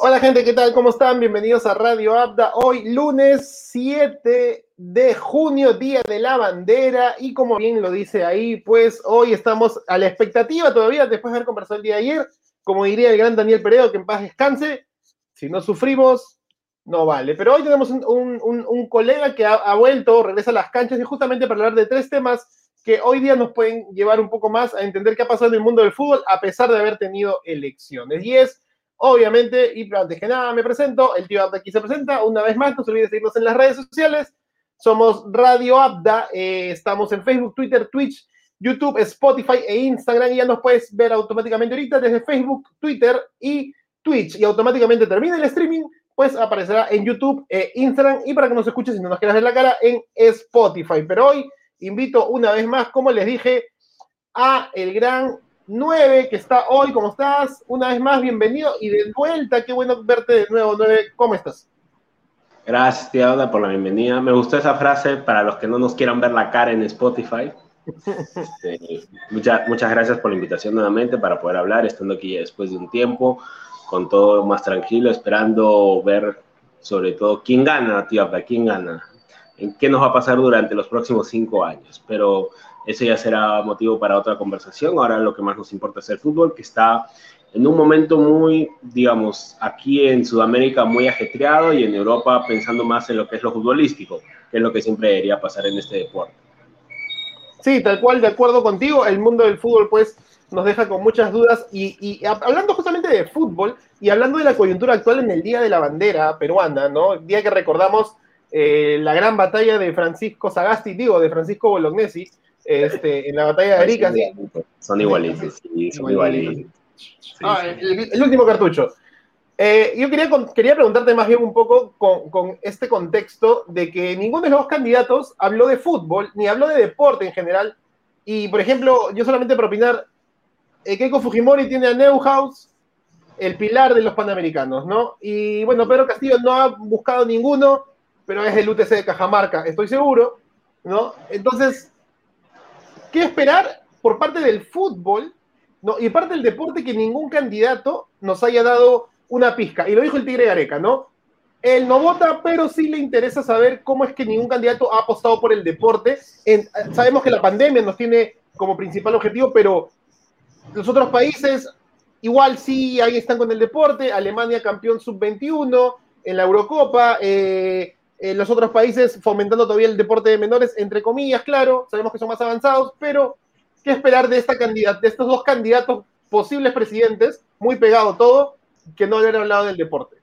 Hola gente, ¿qué tal? ¿Cómo están? Bienvenidos a Radio Abda. Hoy lunes 7 de junio, Día de la Bandera. Y como bien lo dice ahí, pues hoy estamos a la expectativa todavía, después de haber conversado el día de ayer. Como diría el gran Daniel Peredo, que en paz descanse. Si no sufrimos, no vale. Pero hoy tenemos un, colega que ha, vuelto, regresa a las canchas y justamente para hablar de tres temas que hoy día nos pueden llevar un poco más a entender qué ha pasado en el mundo del fútbol a pesar de haber tenido elecciones. Y es Obviamente, y antes que nada me presento, el tío Abda aquí se presenta, una vez más, no se olviden seguirnos en las redes sociales, somos Radio Abda, eh, estamos en Facebook, Twitter, Twitch, YouTube, Spotify e Instagram, y ya nos puedes ver automáticamente ahorita desde Facebook, Twitter y Twitch, y automáticamente termina el streaming, pues aparecerá en YouTube, e Instagram, y para que nos escuches si no nos quieras ver la cara, en Spotify. Pero hoy invito una vez más, como les dije, a el gran 9, que está hoy. ¿Cómo estás? Una vez más, bienvenido y de vuelta. Qué bueno verte de nuevo, 9. ¿Cómo estás? Gracias, tía por la bienvenida. Me gustó esa frase para los que no nos quieran ver la cara en Spotify. Este, muchas, muchas gracias por la invitación nuevamente para poder hablar, estando aquí después de un tiempo, con todo más tranquilo, esperando ver sobre todo quién gana, tía, quién gana, en qué nos va a pasar durante los próximos cinco años. Pero ese ya será motivo para otra conversación. Ahora lo que más nos importa es el fútbol, que está en un momento muy, digamos, aquí en Sudamérica muy ajetreado y en Europa pensando más en lo que es lo futbolístico, que es lo que siempre debería pasar en este deporte. Sí, tal cual, de acuerdo contigo, el mundo del fútbol pues nos deja con muchas dudas y, hablando justamente de fútbol y hablando de la coyuntura actual en el Día de la Bandera peruana, ¿no? El día que recordamos eh, la gran batalla de Francisco Sagasti, digo, de Francisco Bolognesi, este, en la batalla de Arica. Son igualitos, sí, son igualitos. Ah, el, último cartucho. Eh, yo quería, quería preguntarte más bien un poco con, este contexto de que ninguno de los candidatos habló de fútbol, ni habló de deporte en general. Y, por ejemplo, yo solamente para opinar, eh, Keiko Fujimori tiene a Neuhaus, el pilar de los panamericanos, ¿no? Y bueno, Pedro Castillo no ha buscado ninguno, pero es el UTC de Cajamarca, estoy seguro, ¿no? Entonces, ¿Qué esperar por parte del fútbol ¿no? y parte del deporte que ningún candidato nos haya dado una pizca? Y lo dijo el Tigre Gareca, ¿no? Él no vota, pero sí le interesa saber cómo es que ningún candidato ha apostado por el deporte. sabemos que la pandemia nos tiene como principal objetivo, pero los otros países igual sí, ahí están con el deporte. Alemania campeón sub-21 en la Eurocopa. Eh, eh, los otros países fomentando todavía el deporte de menores, entre comillas, claro, sabemos que son más avanzados, pero ¿qué esperar de, esta de estos dos candidatos posibles presidentes, muy pegado todo, que no hayan hablado del deporte?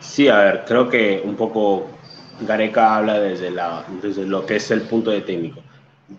Sí, a ver, creo que un poco Gareca habla desde, la, desde lo que es el punto de técnico.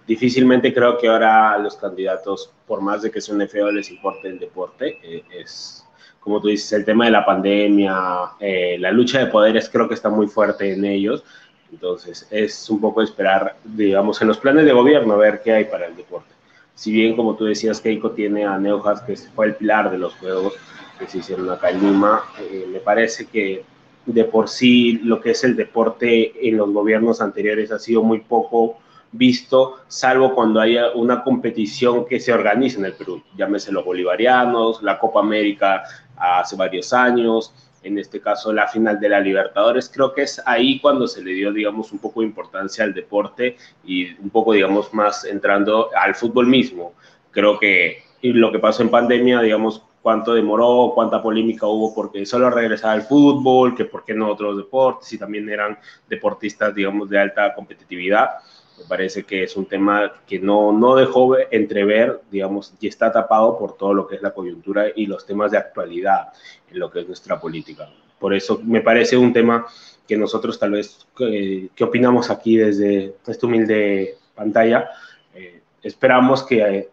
Difícilmente creo que ahora los candidatos, por más de que sean feo, les importe el deporte. Eh, es, como tú dices, el tema de la pandemia, eh, la lucha de poderes creo que está muy fuerte en ellos. Entonces, es un poco esperar, digamos, en los planes de gobierno, a ver qué hay para el deporte. Si bien, como tú decías, Keiko tiene a Neuhaus, que fue el pilar de los juegos que se hicieron acá en Lima, eh, me parece que de por sí lo que es el deporte en los gobiernos anteriores ha sido muy poco visto, salvo cuando haya una competición que se organiza en el Perú, llámese los bolivarianos, la Copa América hace varios años, en este caso la final de la Libertadores, creo que es ahí cuando se le dio, digamos, un poco de importancia al deporte y un poco, digamos, más entrando al fútbol mismo. Creo que lo que pasó en pandemia, digamos, cuánto demoró, cuánta polémica hubo porque solo regresaba al fútbol, que por qué no otros deportes y también eran deportistas, digamos, de alta competitividad. Me parece que es un tema que no, no dejó entrever, digamos, y está tapado por todo lo que es la coyuntura y los temas de actualidad en lo que es nuestra política. Por eso me parece un tema que nosotros tal vez, eh, ¿qué opinamos aquí desde esta humilde pantalla? Eh, esperamos que eh,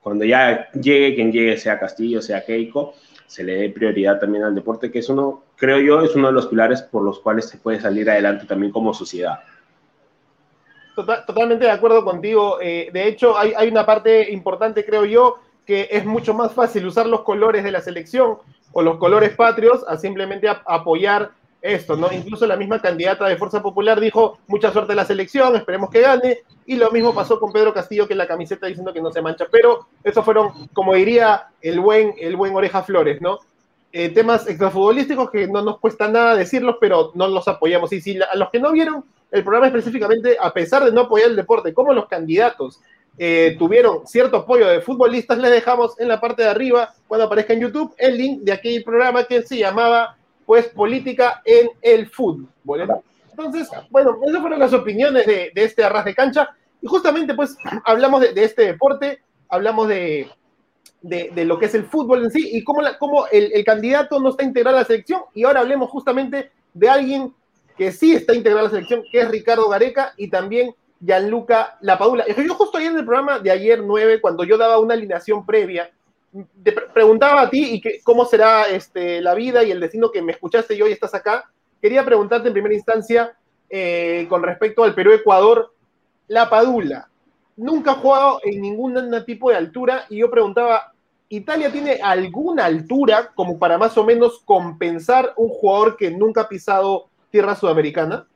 cuando ya llegue, quien llegue, sea Castillo, sea Keiko, se le dé prioridad también al deporte, que es uno, creo yo, es uno de los pilares por los cuales se puede salir adelante también como sociedad totalmente de acuerdo contigo. Eh, de hecho, hay, una parte importante, creo yo, que es mucho más fácil usar los colores de la selección o los colores patrios a simplemente apoyar esto, ¿no? Incluso la misma candidata de Fuerza Popular dijo, mucha suerte a la selección, esperemos que gane, y lo mismo pasó con Pedro Castillo, que la camiseta diciendo que no se mancha, pero eso fueron, como diría el buen, el buen Oreja Flores, ¿no? eh, temas extrafutbolísticos que no nos cuesta nada decirlos, pero no los apoyamos. Y si a los que no vieron el programa específicamente, a pesar de no apoyar el deporte, como los candidatos eh, tuvieron cierto apoyo de futbolistas, les dejamos en la parte de arriba, cuando aparezca en YouTube, el link de aquel programa que se llamaba, pues, Política en el Fútbol. Entonces, bueno, esas fueron las opiniones de, este arras de cancha. Y justamente, pues, hablamos de, este deporte, hablamos de, de, lo que es el fútbol en sí y cómo, cómo el, el, candidato no está integrado a la selección. Y ahora hablemos justamente de alguien que sí está integrado a la selección, que es Ricardo Gareca y también Gianluca Lapadula. Yo justo ahí en el programa de ayer 9, cuando yo daba una alineación previa, te preguntaba a ti y que, cómo será este, la vida y el destino que me escuchaste y hoy estás acá. Quería preguntarte en primera instancia eh, con respecto al Perú-Ecuador, Lapadula. Nunca ha jugado en ningún tipo de altura y yo preguntaba, ¿Italia tiene alguna altura como para más o menos compensar un jugador que nunca ha pisado tierra sudamericana?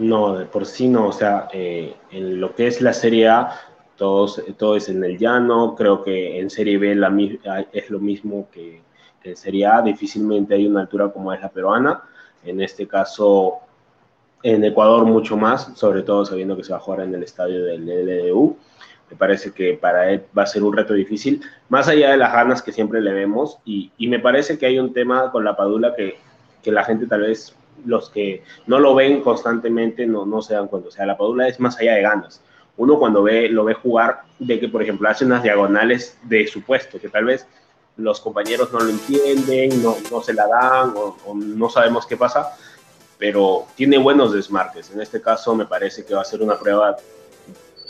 No, de por sí no. O sea, eh, en lo que es la Serie A, todos, todo es en el llano. Creo que en Serie B la, es lo mismo que, en Serie A. Difícilmente hay una altura como es la peruana. En este caso, en Ecuador mucho más, sobre todo sabiendo que se va a jugar en el estadio del LDU. Me parece que para él va a ser un reto difícil, más allá de las ganas que siempre le vemos. Y, me parece que hay un tema con la Padula que la gente tal vez los que no lo ven constantemente no, no se dan cuenta. O sea, la Padula es más allá de ganas. Uno cuando ve, lo ve jugar, ve que, por ejemplo, hace unas diagonales de su puesto, que tal vez los compañeros no lo entienden, no, no se la dan o, no sabemos qué pasa, pero tiene buenos desmarques. En este caso me parece que va a ser una prueba,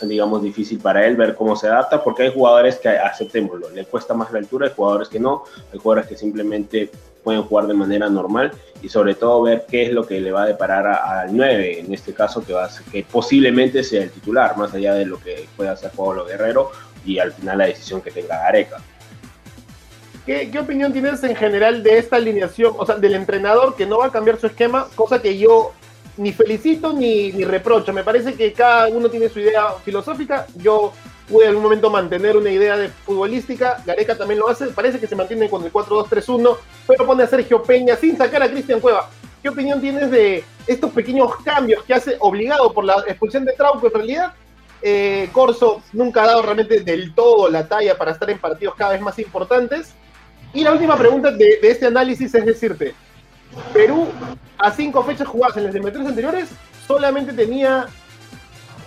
digamos, difícil para él ver cómo se adapta, porque hay jugadores que, aceptémoslo, le cuesta más la altura, hay jugadores que no, hay jugadores que simplemente pueden jugar de manera normal y sobre todo ver qué es lo que le va a deparar al 9, en este caso que, va a que posiblemente sea el titular, más allá de lo que pueda hacer Pablo Guerrero y al final la decisión que tenga Gareca. ¿Qué, ¿Qué, opinión tienes en general de esta alineación, o sea, del entrenador que no va a cambiar su esquema, cosa que yo ni felicito ni, ni reprocho? Me parece que cada uno tiene su idea filosófica. Yo pude en algún momento mantener una idea de futbolística, Gareca también lo hace, parece que se mantiene con el 4-2-3-1, pero pone a Sergio Peña sin sacar a Cristian Cueva. ¿Qué opinión tienes de estos pequeños cambios que hace obligado por la expulsión de Trauco? En realidad, eh, Corso nunca ha dado realmente del todo la talla para estar en partidos cada vez más importantes. Y la última pregunta de, de este análisis es decirte, Perú a cinco fechas jugadas en las eliminatorias anteriores solamente tenía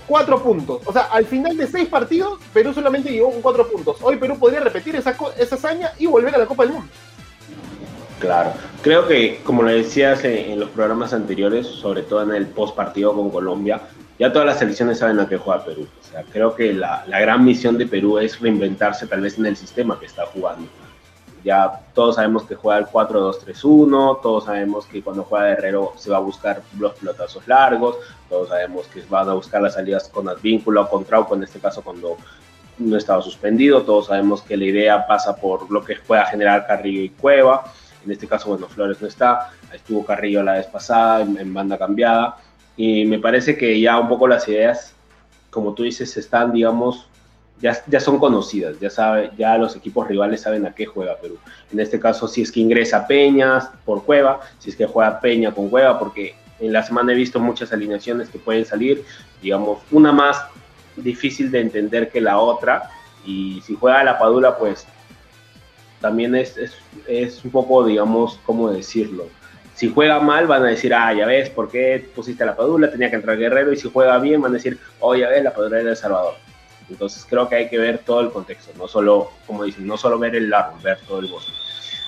cuatro puntos. O sea, al final de seis partidos, Perú solamente llegó con cuatro puntos. Hoy Perú podría repetir esa, esa hazaña y volver a la Copa del Mundo. Claro, creo que como lo decías en, los programas anteriores, sobre todo en el post partido con Colombia, ya todas las selecciones saben a qué juega Perú. O sea, creo que la, la gran misión de Perú es reinventarse tal vez en el sistema que está jugando ya todos sabemos que juega el 4-2-3-1, todos sabemos que cuando juega Guerrero se va a buscar los pelotazos largos, todos sabemos que van a buscar las salidas con Advíncula o con Trauco, en este caso cuando no estaba suspendido, todos sabemos que la idea pasa por lo que pueda generar Carrillo y Cueva, en este caso, bueno, Flores no está, estuvo Carrillo la vez pasada en, banda cambiada, y me parece que ya un poco las ideas, como tú dices, están, digamos, ya, ya son conocidas, ya, sabe, ya los equipos rivales saben a qué juega Perú. En este caso, si es que ingresa Peñas por Cueva, si es que juega Peña con Cueva, porque en la semana he visto muchas alineaciones que pueden salir, digamos, una más difícil de entender que la otra, y si juega la Padula, pues también es, es, es un poco, digamos, ¿cómo decirlo? Si juega mal, van a decir, ah, ya ves, ¿por qué pusiste la Padula? Tenía que entrar Guerrero, y si juega bien, van a decir, oh, ya ves, la Padula era El Salvador entonces creo que hay que ver todo el contexto, no solo, como dicen, no solo ver el árbol, ver todo el bosque,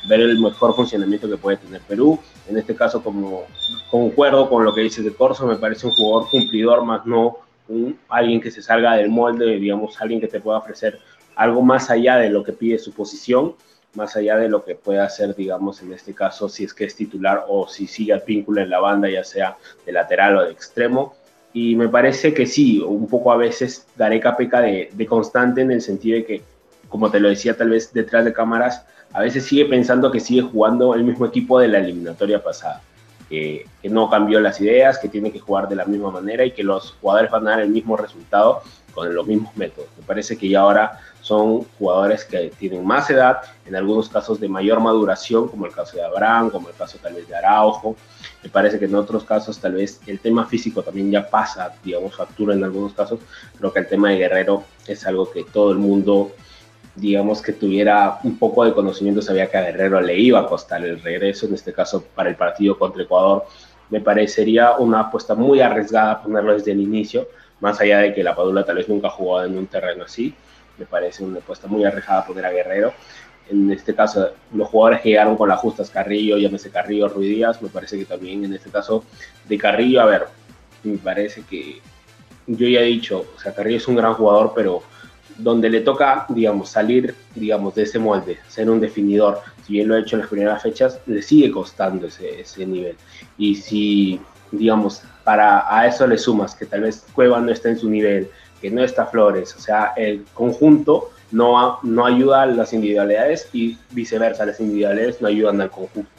ver el mejor funcionamiento que puede tener Perú. En este caso, como concuerdo con lo que dices de Corso, me parece un jugador cumplidor, más no un, alguien que se salga del molde, digamos, alguien que te pueda ofrecer algo más allá de lo que pide su posición, más allá de lo que pueda hacer, digamos, en este caso, si es que es titular o si sigue al vínculo en la banda, ya sea de lateral o de extremo y me parece que sí, un poco a veces Gareca peca de, de, constante en el sentido de que, como te lo decía tal vez detrás de cámaras, a veces sigue pensando que sigue jugando el mismo equipo de la eliminatoria pasada, que no cambió las ideas, que tiene que jugar de la misma manera y que los jugadores van a dar el mismo resultado, con los mismos métodos. Me parece que ya ahora son jugadores que tienen más edad, en algunos casos de mayor maduración, como el caso de Abraham, como el caso tal vez de Araujo. Me parece que en otros casos tal vez el tema físico también ya pasa, digamos, factura en algunos casos. Creo que el tema de Guerrero es algo que todo el mundo digamos que tuviera un poco de conocimiento, sabía que a Guerrero le iba a costar el regreso, en este caso para el partido contra Ecuador, me parecería una apuesta muy arriesgada ponerlo desde el inicio, más allá de que la Padula tal vez nunca ha jugado en un terreno así, me parece una apuesta muy arriesgada poner a Guerrero. En este caso, los jugadores que llegaron con las justas, Carrillo, llámese Carrillo, Ruidías, me parece que también en este caso de Carrillo, a ver, me parece que yo ya he dicho, o sea, Carrillo es un gran jugador, pero donde le toca, digamos, salir, digamos, de ese molde, ser un definidor, si bien lo ha hecho en las primeras fechas, le sigue costando ese, ese nivel. Y si, digamos, para a eso le sumas que tal vez Cueva no está en su nivel, que no está Flores, o sea, el conjunto no, no ayuda a las individualidades y viceversa, las individualidades no ayudan al conjunto.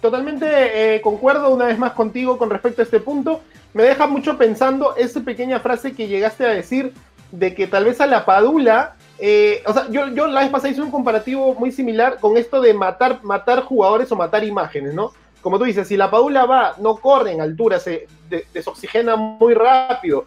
Totalmente eh, concuerdo una vez más contigo con respecto a este punto. Me deja mucho pensando esa pequeña frase que llegaste a decir de que tal vez a la Padula, eh, o sea, yo, yo la vez pasada hice un comparativo muy similar con esto de matar, matar jugadores o matar imágenes, ¿no? Como tú dices, si la Padula va, no corre en altura, se desoxigena muy rápido,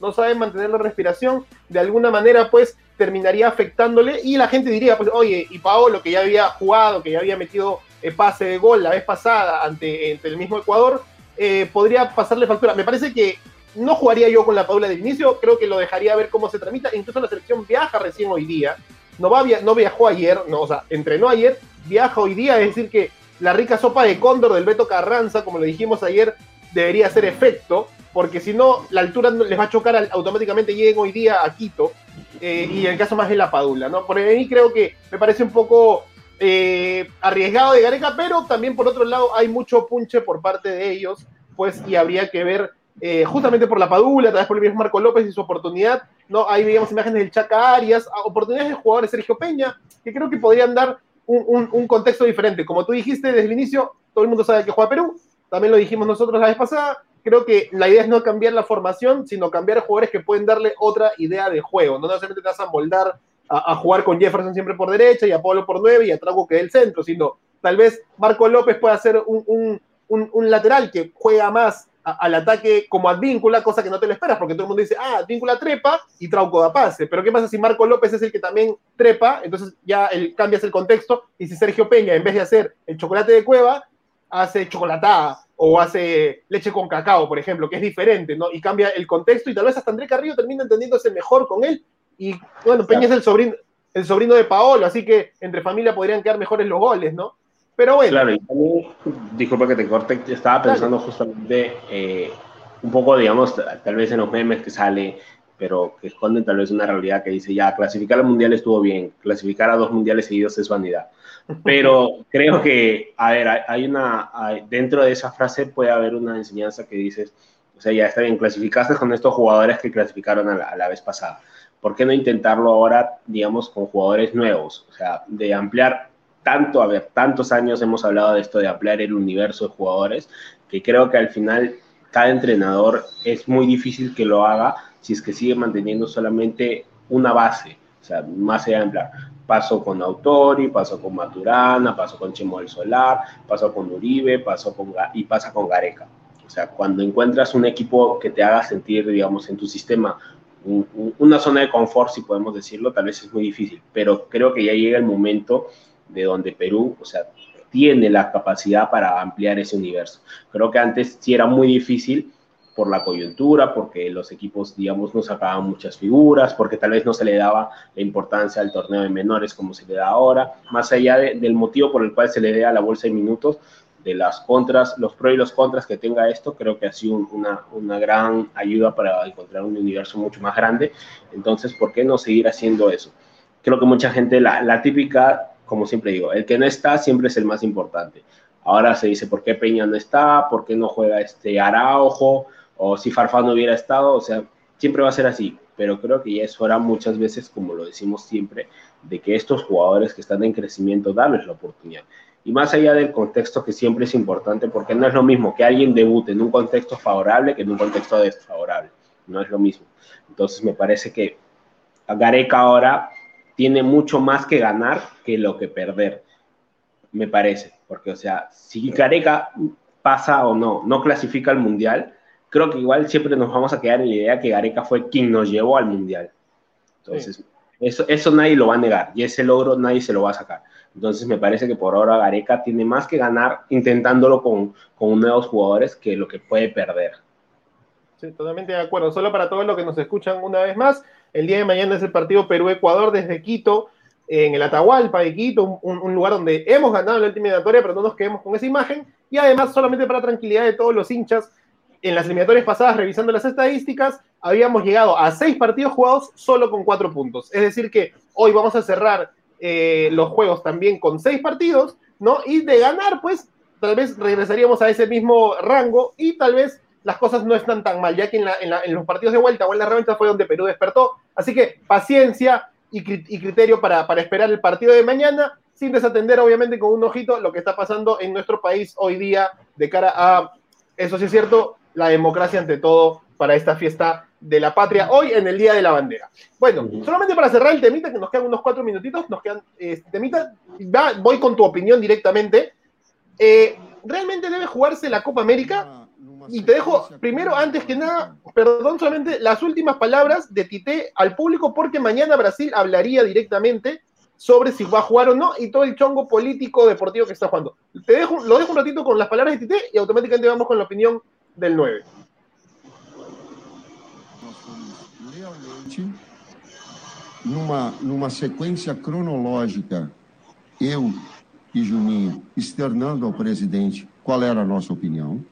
no sabe mantener la respiración, de alguna manera pues terminaría afectándole y la gente diría, pues oye, y Paolo que ya había jugado, que ya había metido el pase de gol la vez pasada ante, el mismo Ecuador, eh, podría pasarle factura. Me parece que no jugaría yo con la Paula de inicio, creo que lo dejaría ver cómo se tramita. Incluso la selección viaja recién hoy día. No, va, no viajó ayer, no, o sea, entrenó ayer, viaja hoy día, es decir, que la rica sopa de cóndor del Beto Carranza, como le dijimos ayer, debería hacer efecto, porque si no, la altura les va a chocar automáticamente, lleguen hoy día a Quito, eh, y el caso más es la Padula, ¿no? Por ahí creo que me parece un poco eh, arriesgado de Gareca, pero también por otro lado hay mucho punche por parte de ellos, pues, y habría que ver eh, justamente por la Padula, tal vez por el mismo Marco López y su oportunidad, ¿no? Ahí veíamos imágenes del Chaca Arias, oportunidades de jugadores Sergio Peña, que creo que podrían dar un, contexto diferente. Como tú dijiste desde el inicio, todo el mundo sabe que juega Perú, también lo dijimos nosotros la vez pasada, creo que la idea es no cambiar la formación, sino cambiar jugadores que pueden darle otra idea de juego, no necesariamente te vas a moldar a, jugar con Jefferson siempre por derecha y a Pablo por nueve y a Trago que del centro, sino tal vez Marco López pueda ser un, un lateral que juega más al ataque como Advíncula, cosa que no te lo esperas, porque todo el mundo dice, ah, Advíncula trepa y Trauco da pase. Pero ¿qué pasa si Marco López es el que también trepa? Entonces ya el, cambias el contexto. Y si Sergio Peña, en vez de hacer el chocolate de cueva, hace chocolatada o hace leche con cacao, por ejemplo, que es diferente, ¿no? Y cambia el contexto y tal vez hasta André Carrillo termina entendiéndose mejor con él. Y bueno, Peña es el sobrino, el sobrino de Paolo, así que entre familia podrían quedar mejores los goles, ¿no? Pero bueno. Claro, y también, disculpa que te corte, estaba pensando justamente eh, un poco, digamos, tal vez en los memes que sale, pero que esconden tal vez una realidad que dice, ya, clasificar al mundial estuvo bien, clasificar a dos mundiales seguidos es vanidad. Pero creo que, a ver, hay una, dentro de esa frase puede haber una enseñanza que dices, o sea, ya está bien, clasificaste con estos jugadores que clasificaron a la, a la vez pasada. ¿Por qué no intentarlo ahora, digamos, con jugadores nuevos? O sea, de ampliar tanto, a ver, tantos años hemos hablado de esto de ampliar el universo de jugadores, que creo que al final cada entrenador es muy difícil que lo haga si es que sigue manteniendo solamente una base, o sea, más allá de ampliar. Paso con Autori, paso con Maturana, paso con Chemo del Solar, paso con Uribe, paso con, y pasa con Gareca. O sea, cuando encuentras un equipo que te haga sentir, digamos, en tu sistema una zona de confort, si podemos decirlo, tal vez es muy difícil, pero creo que ya llega el momento de donde Perú, o sea, tiene la capacidad para ampliar ese universo. Creo que antes sí era muy difícil por la coyuntura, porque los equipos, digamos, no sacaban muchas figuras, porque tal vez no se le daba la importancia al torneo de menores como se le da ahora, más allá del motivo por el cual se le da a la bolsa de minutos, de las contras, los pros y los contras que tenga esto, creo que ha sido una, una gran ayuda para encontrar un universo mucho más grande. Entonces, ¿por qué no seguir haciendo eso? Creo que mucha gente, la, la típica como siempre digo, el que no está siempre es el más importante. Ahora se dice por qué Peña no está, por qué no juega este Araujo, o si Farfán no hubiera estado, o sea, siempre va a ser así. Pero creo que ya es hora muchas veces, como lo decimos siempre, de que estos jugadores que están en crecimiento, darles la oportunidad. Y más allá del contexto que siempre es importante, porque no es lo mismo que alguien debute en un contexto favorable que en un contexto desfavorable. no es lo mismo. Entonces me parece que Gareca ahora tiene mucho más que ganar que lo que perder, me parece, porque o sea, si Gareca pasa o no, no clasifica al Mundial, creo que igual siempre nos vamos a quedar en la idea que Gareca fue quien nos llevó al Mundial. Entonces, eso, eso nadie lo va a negar y ese logro nadie se lo va a sacar. Entonces me parece que por ahora Gareca tiene más que ganar intentándolo con, con nuevos jugadores que lo que puede perder. Sí, totalmente de acuerdo. Solo para todos los que nos escuchan una vez más, el día de mañana es el partido Perú-Ecuador desde Quito, en el Atahualpa de Quito, un, lugar donde hemos ganado la última eliminatoria, pero no nos quedemos con esa imagen. Y además, solamente para tranquilidad de todos los hinchas, en las eliminatorias pasadas, revisando las estadísticas, habíamos llegado a seis partidos jugados solo con cuatro puntos. Es decir, que hoy vamos a cerrar eh, los juegos también con seis partidos, ¿no? Y de ganar, pues, tal vez regresaríamos a ese mismo rango y tal vez las cosas no están tan mal, ya que en, los partidos de vuelta o en la revancha fue donde Perú despertó. Así que paciencia y, criterio para, para esperar el partido de mañana, sin desatender, obviamente, con un ojito lo que está pasando en nuestro país hoy día de cara a, eso sí es cierto, la democracia ante todo para esta fiesta de la patria hoy en el Día de la Bandera. Bueno, solamente para cerrar el temita, que nos quedan unos cuatro minutitos, nos quedan este temita, voy con tu opinión directamente. Eh, ¿Realmente debe jugarse la Copa América? Y te dejo, primero, antes que nada, perdón, solamente las últimas palabras de Tite al público, porque mañana Brasil hablaría directamente sobre si va a jugar o no y todo el chongo político deportivo que está jugando. Te dejo, lo dejo un ratito con las palabras de Tite y automáticamente vamos con la opinión del 9. numa, numa sequência cronológica, eu e Juninho externando ao presidente qual era a nossa opinião.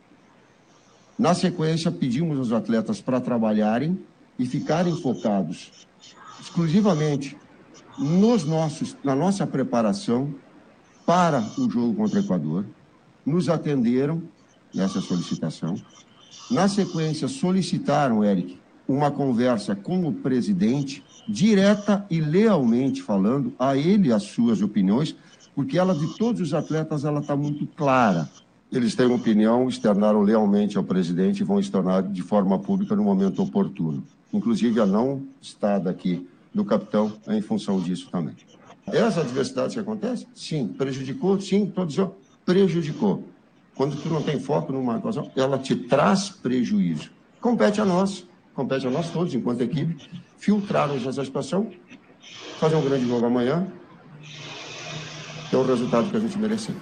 Na sequência, pedimos aos atletas para trabalharem e ficarem focados exclusivamente nos nossos, na nossa preparação para o jogo contra o Equador. Nos atenderam nessa solicitação. Na sequência, solicitaram, Eric, uma conversa com o presidente, direta e lealmente falando a ele as suas opiniões, porque ela de todos os atletas ela está muito clara. Eles têm opinião, externaram lealmente ao presidente e vão externar de forma pública no momento oportuno. Inclusive a não estada aqui do capitão é em função disso também. Essa adversidade que acontece, sim, prejudicou, sim, todos prejudicou. Quando tu não tem foco numa coisa, ela te traz prejuízo. Compete a nós compete a nós todos, enquanto equipe, filtrarmos essa situação, fazer um grande jogo amanhã, ter o resultado que a gente mereceu.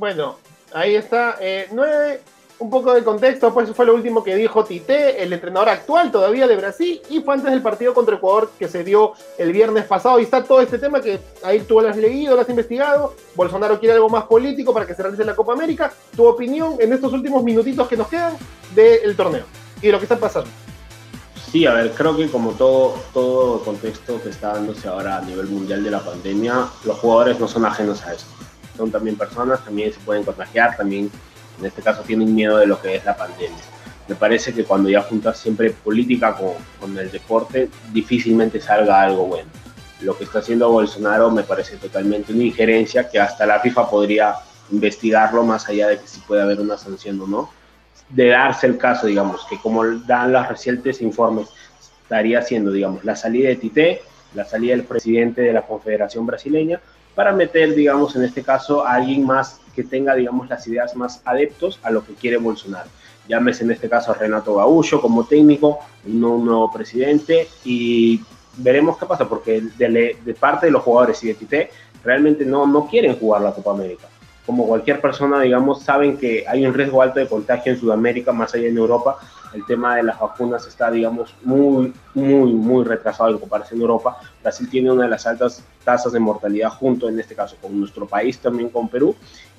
Bueno, ahí está. Eh, nueve un poco de contexto, pues fue lo último que dijo Tite, el entrenador actual todavía de Brasil, y fue antes del partido contra Ecuador que se dio el viernes pasado. Y está todo este tema que ahí tú lo has leído, lo has investigado. Bolsonaro quiere algo más político para que se realice la Copa América. Tu opinión en estos últimos minutitos que nos quedan del torneo y de lo que está pasando. Sí, a ver, creo que como todo, todo contexto que está dándose ahora a nivel mundial de la pandemia, los jugadores no son ajenos a esto. Son también personas, también se pueden contagiar, también en este caso tienen miedo de lo que es la pandemia. Me parece que cuando ya juntas siempre política con, con el deporte, difícilmente salga algo bueno. Lo que está haciendo Bolsonaro me parece totalmente una injerencia que hasta la FIFA podría investigarlo más allá de que si puede haber una sanción o no. De darse el caso, digamos, que como dan los recientes informes, estaría haciendo, digamos, la salida de Tite, la salida del presidente de la Confederación Brasileña, para meter, digamos, en este caso a alguien más que tenga, digamos, las ideas más adeptos a lo que quiere Bolsonaro. Llámese en este caso a Renato Gaullo como técnico, un nuevo presidente y veremos qué pasa, porque de, parte de los jugadores y de Tite realmente no, no quieren jugar la Copa América. Como cualquier persona, digamos, saben que hay un riesgo alto de contagio en Sudamérica, más allá en Europa, el tema de las vacunas está, digamos, muy, muy, muy retrasado en comparación a Europa. Brasil tiene una de las altas tasas de mortalidad junto, en este caso, con nuestro país, también con Perú,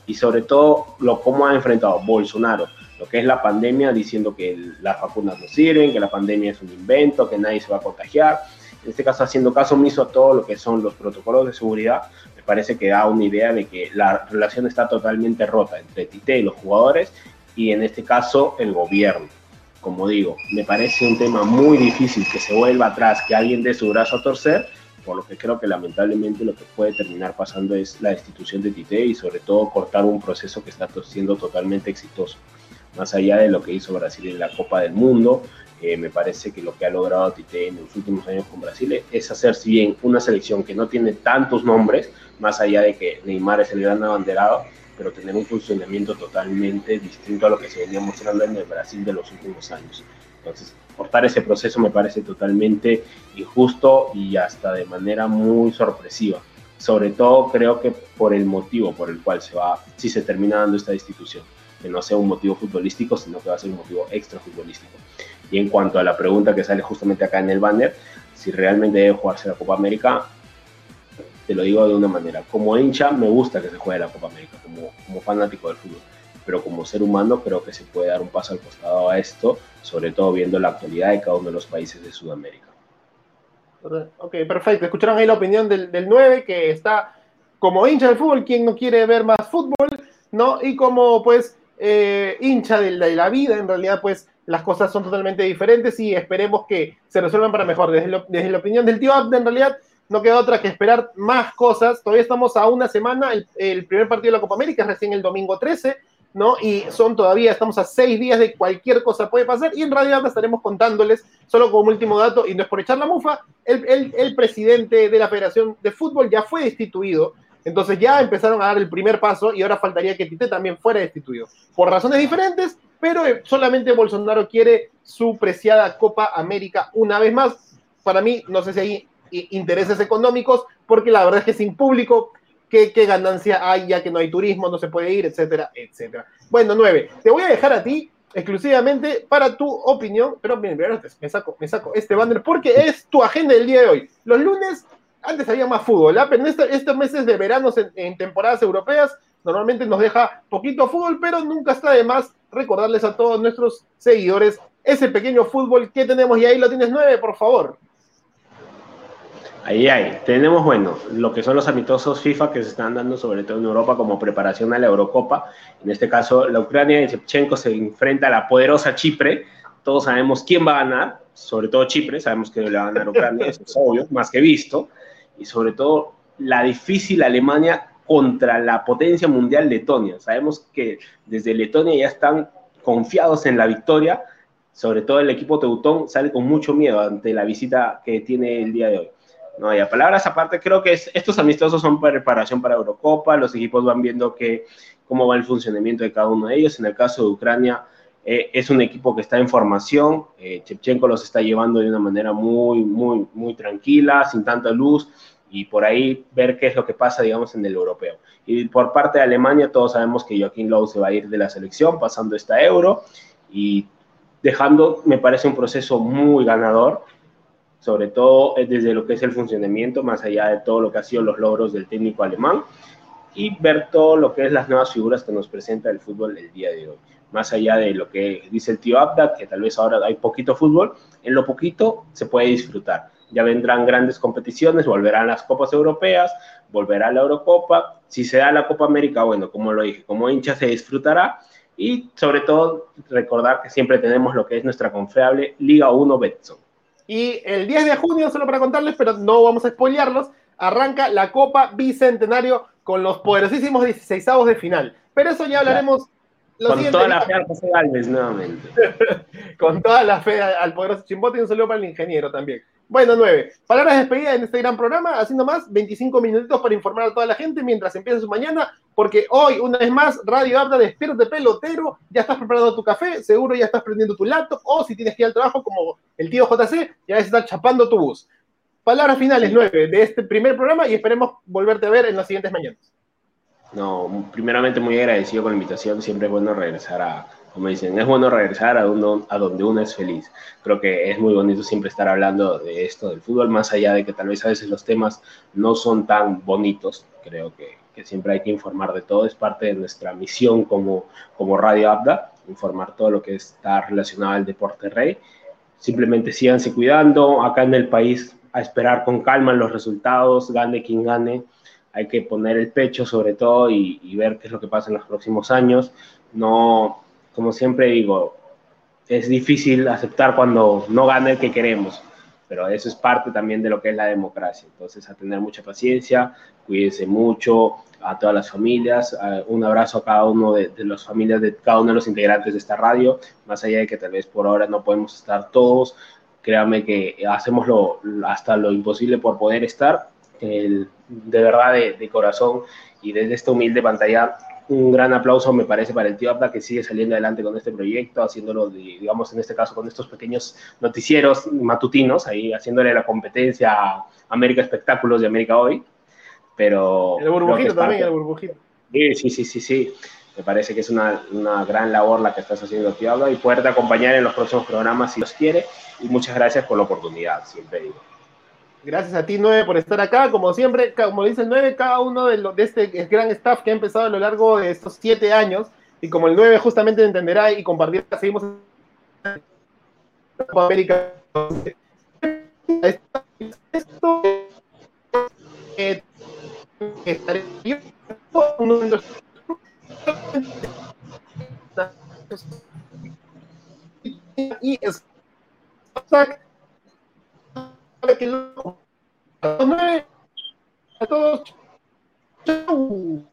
y sobre todo lo cómo ha enfrentado Bolsonaro lo que es la pandemia, diciendo que las vacunas no sirven, que la pandemia es un invento, que nadie se va a contagiar. En este caso, haciendo caso omiso a todo lo que son los protocolos de seguridad, me parece que da una idea de que la relación está totalmente rota entre Tite y los jugadores y en este caso el gobierno como digo, me parece un tema muy difícil que se vuelva atrás, que alguien dé su brazo a torcer, por lo que creo que lamentablemente lo que puede terminar pasando es la destitución de Tite y sobre todo cortar un proceso que está siendo totalmente exitoso. más allá de lo que hizo Brasil en la Copa del Mundo, eh, me parece que lo que ha logrado Tite en los últimos años con Brasil es hacer, si bien una selección que no tiene tantos nombres, más allá de que Neymar es el gran abanderado, pero tener un funcionamiento totalmente distinto a lo que se venía mostrando en el Brasil de los últimos años. Entonces, cortar ese proceso me parece totalmente injusto y hasta de manera muy sorpresiva. Sobre todo creo que por el motivo por el cual se va, si se termina dando esta institución, que no sea un motivo futbolístico, sino que va a ser un motivo extra futbolístico. Y en cuanto a la pregunta que sale justamente acá en el banner, si realmente debe jugarse la Copa América, te lo digo de una manera. Como hincha, me gusta que se juegue la Copa América, como, como fanático del fútbol. Pero como ser humano, creo que se puede dar un paso al costado a esto, sobre todo viendo la actualidad de cada uno de los países de Sudamérica. Ok, perfecto. Escucharon ahí la opinión del, del 9, que está como hincha del fútbol, quien no quiere ver más fútbol, ¿no? Y como, pues, eh, hincha de la, de la, vida, en realidad, pues, las cosas son totalmente diferentes y esperemos que se resuelvan para mejor. Desde, lo, desde la opinión del tío Abde, en realidad, no queda otra que esperar más cosas. Todavía estamos a una semana, el, primer partido de la Copa América es recién el domingo 13, ¿no? Y son todavía, estamos a seis días de cualquier cosa puede pasar y en realidad estaremos contándoles, solo como último dato, y no es por echar la mufa, el, el, el presidente de la Federación de Fútbol ya fue destituido. Entonces ya empezaron a dar el primer paso y ahora faltaría que Tite también fuera destituido. Por razones diferentes, pero solamente Bolsonaro quiere su preciada Copa América una vez más. Para mí, no sé si hay intereses económicos, porque la verdad es que sin público, ¿qué, ganancia hay ya que no hay turismo, no se puede ir, etcétera, etcétera? Bueno, nueve, te voy a dejar a ti exclusivamente para tu opinión, pero bien, me saco, me saco este banner porque es tu agenda del día de hoy. Los lunes, antes había más fútbol, ¿eh? pero en este, estos meses de verano en, en temporadas europeas, normalmente nos deja poquito fútbol, pero nunca está de más recordarles a todos nuestros seguidores ese pequeño fútbol que tenemos y ahí lo tienes nueve, por favor. Ahí hay. Tenemos, bueno, lo que son los amistosos FIFA que se están dando sobre todo en Europa como preparación a la Eurocopa. En este caso, la Ucrania de Shevchenko se enfrenta a la poderosa Chipre. Todos sabemos quién va a ganar, sobre todo Chipre, sabemos que le va a ganar Ucrania, eso es obvio, más que visto. Y sobre todo la difícil Alemania contra la potencia mundial Letonia. Sabemos que desde Letonia ya están confiados en la victoria, sobre todo el equipo teutón sale con mucho miedo ante la visita que tiene el día de hoy. No, y palabras aparte, creo que es, estos amistosos son preparación para Eurocopa, los equipos van viendo que, cómo va el funcionamiento de cada uno de ellos. En el caso de Ucrania, eh, es un equipo que está en formación, eh, Chepchenko los está llevando de una manera muy, muy, muy tranquila, sin tanta luz, y por ahí ver qué es lo que pasa, digamos, en el europeo. Y por parte de Alemania, todos sabemos que Joaquín Lowe se va a ir de la selección, pasando esta euro, y dejando, me parece, un proceso muy ganador sobre todo eh, desde lo que es el funcionamiento, más allá de todo lo que ha sido los logros del técnico alemán, y ver todo lo que es las nuevas figuras que nos presenta el fútbol el día de hoy. Más allá de lo que dice el tío Abda, que tal vez ahora hay poquito fútbol, en lo poquito se puede disfrutar. Ya vendrán grandes competiciones, volverán las Copas Europeas, volverá la Eurocopa. Si se da la Copa América, bueno, como lo dije, como hincha se disfrutará. Y sobre todo recordar que siempre tenemos lo que es nuestra confiable Liga 1 Betson y el 10 de junio, solo para contarles, pero no vamos a spoilearlos, arranca la Copa Bicentenario con los poderosísimos 16 de final. Pero eso ya hablaremos. Con toda la fe al José Galvez, nuevamente. con toda la fe al poderoso Chimbote y un saludo para el ingeniero también. Bueno, nueve. Palabras de despedida en este gran programa, haciendo más 25 minutitos para informar a toda la gente mientras empieza su mañana, porque hoy, una vez más, Radio Abda, despierte pelotero, ya estás preparando tu café, seguro ya estás prendiendo tu laptop, o si tienes que ir al trabajo como el tío JC, ya estás chapando tu bus. Palabras finales, nueve, de este primer programa y esperemos volverte a ver en las siguientes mañanas. No, primeramente muy agradecido con la invitación, siempre es bueno regresar a como dicen, es bueno regresar a, uno, a donde uno es feliz. Creo que es muy bonito siempre estar hablando de esto, del fútbol, más allá de que tal vez a veces los temas no son tan bonitos. Creo que, que siempre hay que informar de todo, es parte de nuestra misión como, como Radio Abda, informar todo lo que está relacionado al deporte rey. Simplemente síganse cuidando, acá en el país a esperar con calma los resultados, gane quien gane, hay que poner el pecho sobre todo y, y ver qué es lo que pasa en los próximos años. No, como siempre digo, es difícil aceptar cuando no gana el que queremos. pero eso es parte también de lo que es la democracia. Entonces, a tener mucha paciencia, cuídense mucho a todas las familias, un abrazo a cada uno de, de las familias de cada uno de los integrantes de esta radio, más allá de que tal vez por ahora no podemos estar todos, créanme que hacemos lo, hasta lo imposible por poder estar, de verdad, de corazón y desde esta humilde pantalla un gran aplauso me parece para el tío Abda que sigue saliendo adelante con este proyecto, haciéndolo, digamos, en este caso con estos pequeños noticieros matutinos, ahí haciéndole la competencia a América Espectáculos de América Hoy. Pero... El burbujito también, el burbujito. Sí, sí, sí, sí, sí. Me parece que es una, una gran labor la que estás haciendo, tío Abda, y poderte acompañar en los próximos programas si los quiere. Y muchas gracias por la oportunidad, siempre digo. Gracias a ti, Nueve, por estar acá. Como siempre, como dice el Nueve, cada uno de, de este gran staff que ha empezado a lo largo de estos siete años, y como el Nueve justamente entenderá y compartirá, seguimos en América. Esto y es que a todos. Chau.